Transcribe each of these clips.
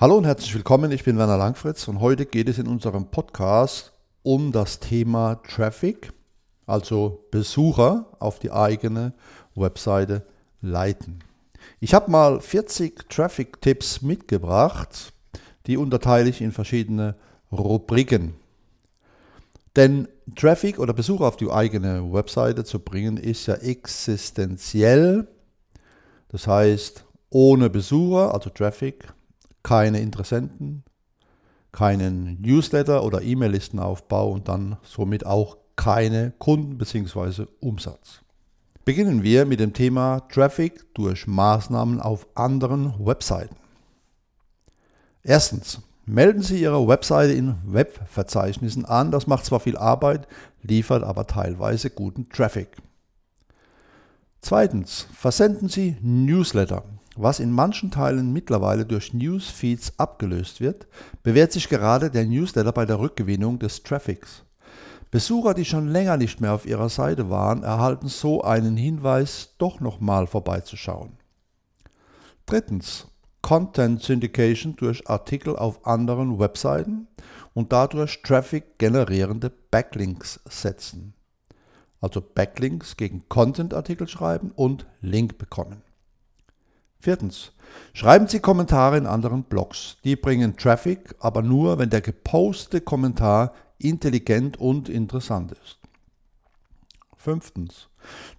Hallo und herzlich willkommen, ich bin Werner Langfritz und heute geht es in unserem Podcast um das Thema Traffic, also Besucher auf die eigene Webseite leiten. Ich habe mal 40 Traffic-Tipps mitgebracht, die unterteile ich in verschiedene Rubriken. Denn Traffic oder Besucher auf die eigene Webseite zu bringen, ist ja existenziell. Das heißt, ohne Besucher, also Traffic, keine Interessenten, keinen Newsletter oder E-Mail-Listenaufbau und dann somit auch keine Kunden bzw. Umsatz. Beginnen wir mit dem Thema Traffic durch Maßnahmen auf anderen Webseiten. Erstens, melden Sie Ihre Webseite in Webverzeichnissen an. Das macht zwar viel Arbeit, liefert aber teilweise guten Traffic. Zweitens, versenden Sie Newsletter. Was in manchen Teilen mittlerweile durch Newsfeeds abgelöst wird, bewährt sich gerade der Newsletter bei der Rückgewinnung des Traffics. Besucher, die schon länger nicht mehr auf ihrer Seite waren, erhalten so einen Hinweis, doch nochmal vorbeizuschauen. Drittens, Content Syndication durch Artikel auf anderen Webseiten und dadurch Traffic generierende Backlinks setzen. Also Backlinks gegen Content-Artikel schreiben und Link bekommen. Viertens. Schreiben Sie Kommentare in anderen Blogs. Die bringen Traffic, aber nur, wenn der gepostete Kommentar intelligent und interessant ist. Fünftens.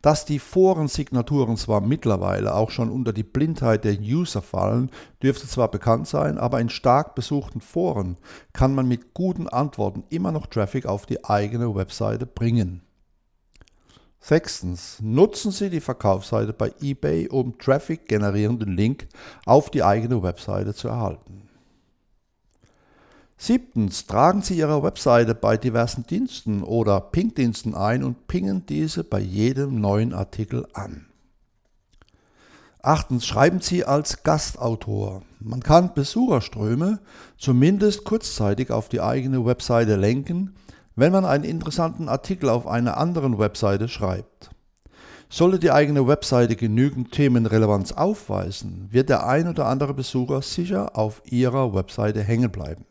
Dass die Forensignaturen zwar mittlerweile auch schon unter die Blindheit der User fallen, dürfte zwar bekannt sein, aber in stark besuchten Foren kann man mit guten Antworten immer noch Traffic auf die eigene Webseite bringen. Sechstens, nutzen Sie die Verkaufsseite bei eBay, um Traffic generierenden Link auf die eigene Webseite zu erhalten. Siebtens, tragen Sie Ihre Webseite bei diversen Diensten oder Ping-Diensten ein und pingen diese bei jedem neuen Artikel an. Achtens, schreiben Sie als Gastautor. Man kann Besucherströme zumindest kurzzeitig auf die eigene Webseite lenken, wenn man einen interessanten Artikel auf einer anderen Webseite schreibt. Sollte die eigene Webseite genügend Themenrelevanz aufweisen, wird der ein oder andere Besucher sicher auf Ihrer Webseite hängen bleiben.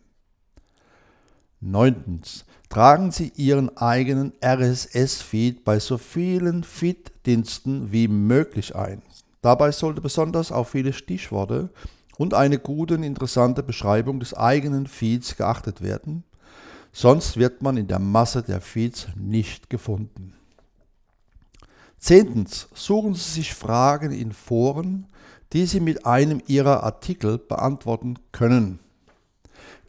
Neuntens. Tragen Sie Ihren eigenen RSS-Feed bei so vielen Feed-Diensten wie möglich ein. Dabei sollte besonders auf viele Stichworte und eine gute und interessante Beschreibung des eigenen Feeds geachtet werden, sonst wird man in der Masse der Feeds nicht gefunden. Zehntens, suchen Sie sich Fragen in Foren, die Sie mit einem Ihrer Artikel beantworten können.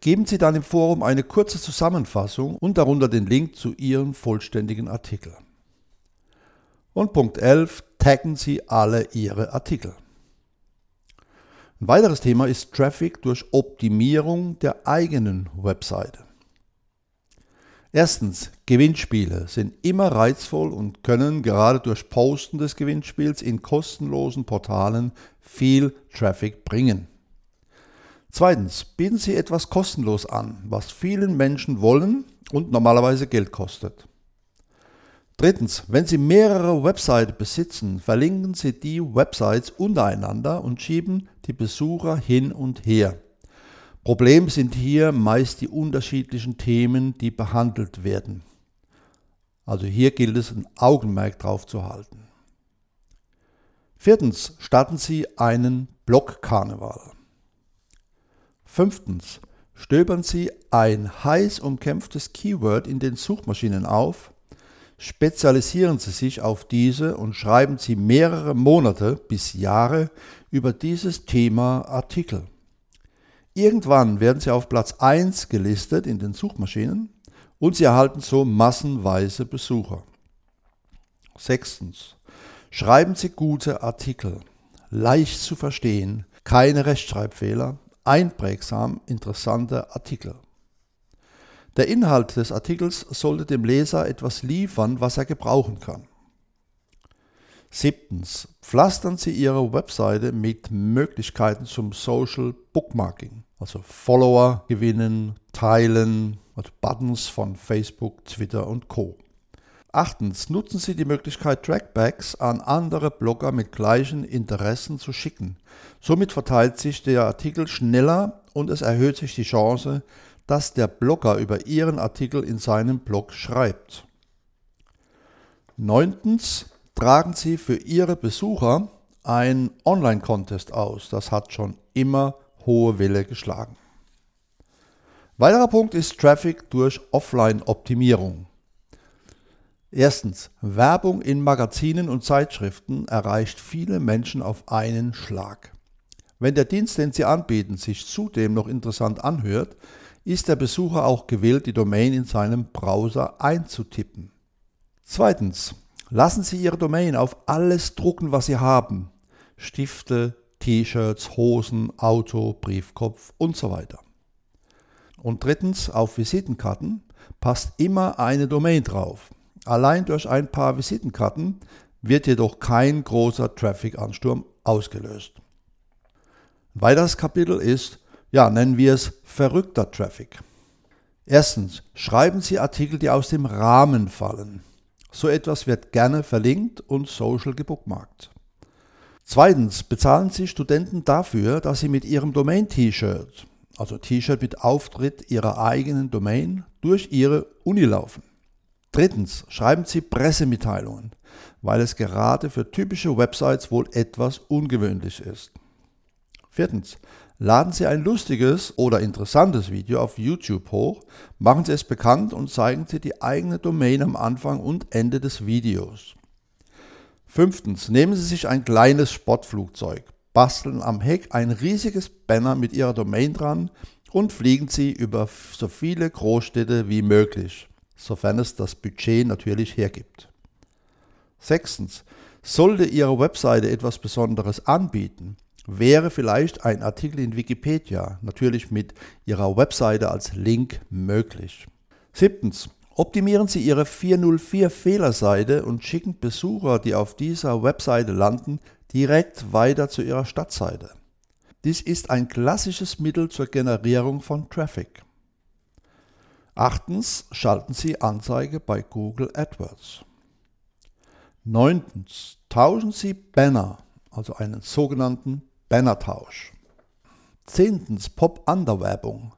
Geben Sie dann im Forum eine kurze Zusammenfassung und darunter den Link zu Ihrem vollständigen Artikel. Und Punkt 11, taggen Sie alle Ihre Artikel. Ein weiteres Thema ist Traffic durch Optimierung der eigenen Webseite. Erstens, Gewinnspiele sind immer reizvoll und können gerade durch Posten des Gewinnspiels in kostenlosen Portalen viel Traffic bringen. Zweitens, bieten Sie etwas kostenlos an, was vielen Menschen wollen und normalerweise Geld kostet. Drittens, wenn Sie mehrere Websites besitzen, verlinken Sie die Websites untereinander und schieben die Besucher hin und her. Problem sind hier meist die unterschiedlichen Themen, die behandelt werden. Also hier gilt es, ein Augenmerk drauf zu halten. Viertens, starten Sie einen Blog-Karneval. Fünftens, stöbern Sie ein heiß umkämpftes Keyword in den Suchmaschinen auf, spezialisieren Sie sich auf diese und schreiben Sie mehrere Monate bis Jahre über dieses Thema Artikel. Irgendwann werden sie auf Platz 1 gelistet in den Suchmaschinen und sie erhalten so massenweise Besucher. Sechstens. Schreiben Sie gute Artikel, leicht zu verstehen, keine Rechtschreibfehler, einprägsam interessante Artikel. Der Inhalt des Artikels sollte dem Leser etwas liefern, was er gebrauchen kann. Siebtens. Pflastern Sie Ihre Webseite mit Möglichkeiten zum Social Bookmarking, also Follower gewinnen, teilen, also Buttons von Facebook, Twitter und Co. Achtens. Nutzen Sie die Möglichkeit, Trackbacks an andere Blogger mit gleichen Interessen zu schicken. Somit verteilt sich der Artikel schneller und es erhöht sich die Chance, dass der Blogger über Ihren Artikel in seinem Blog schreibt. Neuntens tragen Sie für Ihre Besucher einen Online-Contest aus. Das hat schon immer hohe Welle geschlagen. Weiterer Punkt ist Traffic durch Offline-Optimierung. Erstens, Werbung in Magazinen und Zeitschriften erreicht viele Menschen auf einen Schlag. Wenn der Dienst, den Sie anbieten, sich zudem noch interessant anhört, ist der Besucher auch gewillt, die Domain in seinem Browser einzutippen. Zweitens, lassen Sie Ihre Domain auf alles drucken, was Sie haben. Stifte, T-Shirts, Hosen, Auto, Briefkopf und so weiter. Und drittens, auf Visitenkarten passt immer eine Domain drauf. Allein durch ein paar Visitenkarten wird jedoch kein großer Traffic-Ansturm ausgelöst. Ein weiteres Kapitel ist, ja, nennen wir es verrückter Traffic. Erstens, schreiben Sie Artikel, die aus dem Rahmen fallen. So etwas wird gerne verlinkt und social gebookmarkt. Zweitens, bezahlen Sie Studenten dafür, dass sie mit ihrem Domain-T-Shirt, also T-Shirt mit Auftritt ihrer eigenen Domain, durch ihre Uni laufen. Drittens, schreiben Sie Pressemitteilungen, weil es gerade für typische Websites wohl etwas ungewöhnlich ist. Viertens, laden Sie ein lustiges oder interessantes Video auf YouTube hoch, machen Sie es bekannt und zeigen Sie die eigene Domain am Anfang und Ende des Videos. Fünftens, nehmen Sie sich ein kleines Sportflugzeug, basteln am Heck ein riesiges Banner mit Ihrer Domain dran und fliegen Sie über so viele Großstädte wie möglich sofern es das Budget natürlich hergibt. Sechstens, sollte Ihre Webseite etwas Besonderes anbieten, wäre vielleicht ein Artikel in Wikipedia, natürlich mit Ihrer Webseite als Link möglich. Siebtens, optimieren Sie Ihre 404 Fehlerseite und schicken Besucher, die auf dieser Webseite landen, direkt weiter zu Ihrer Stadtseite. Dies ist ein klassisches Mittel zur Generierung von Traffic. Achtens, schalten Sie Anzeige bei Google AdWords. Neuntens, tauschen Sie Banner, also einen sogenannten Bannertausch. Zehntens, Pop-Under-Werbung.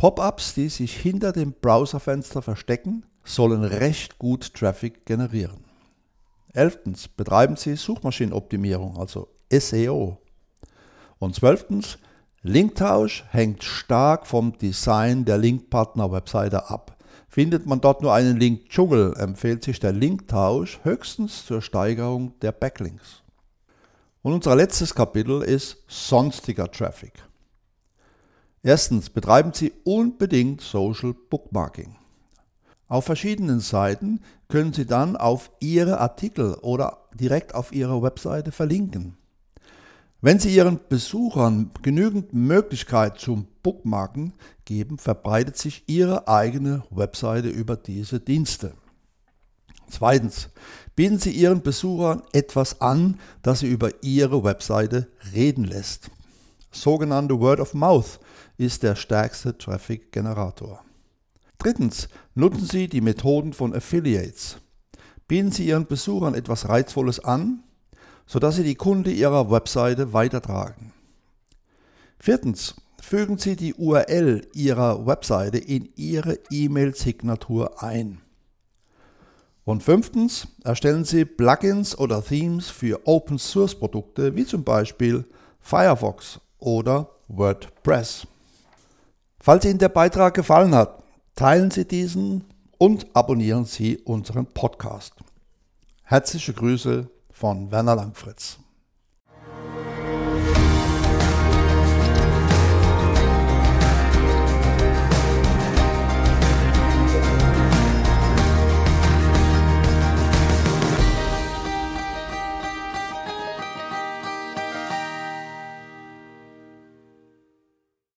Pop-ups, die sich hinter dem Browserfenster verstecken, sollen recht gut Traffic generieren. Elftens, betreiben Sie Suchmaschinenoptimierung, also SEO. Und zwölftens, Linktausch hängt stark vom Design der Linkpartner-Webseite ab. Findet man dort nur einen Link-Dschungel, empfiehlt sich der Linktausch höchstens zur Steigerung der Backlinks. Und unser letztes Kapitel ist sonstiger Traffic. Erstens betreiben Sie unbedingt Social Bookmarking. Auf verschiedenen Seiten können Sie dann auf Ihre Artikel oder direkt auf Ihre Webseite verlinken. Wenn Sie Ihren Besuchern genügend Möglichkeit zum Bookmarken geben, verbreitet sich Ihre eigene Webseite über diese Dienste. Zweitens, bieten Sie Ihren Besuchern etwas an, das Sie über Ihre Webseite reden lässt. Sogenannte Word of Mouth ist der stärkste Traffic-Generator. Drittens, nutzen Sie die Methoden von Affiliates. Bieten Sie Ihren Besuchern etwas Reizvolles an, sodass Sie die Kunde Ihrer Webseite weitertragen. Viertens, fügen Sie die URL Ihrer Webseite in Ihre E-Mail-Signatur ein. Und fünftens, erstellen Sie Plugins oder Themes für Open-Source-Produkte wie zum Beispiel Firefox oder WordPress. Falls Ihnen der Beitrag gefallen hat, teilen Sie diesen und abonnieren Sie unseren Podcast. Herzliche Grüße von Werner Langfritz.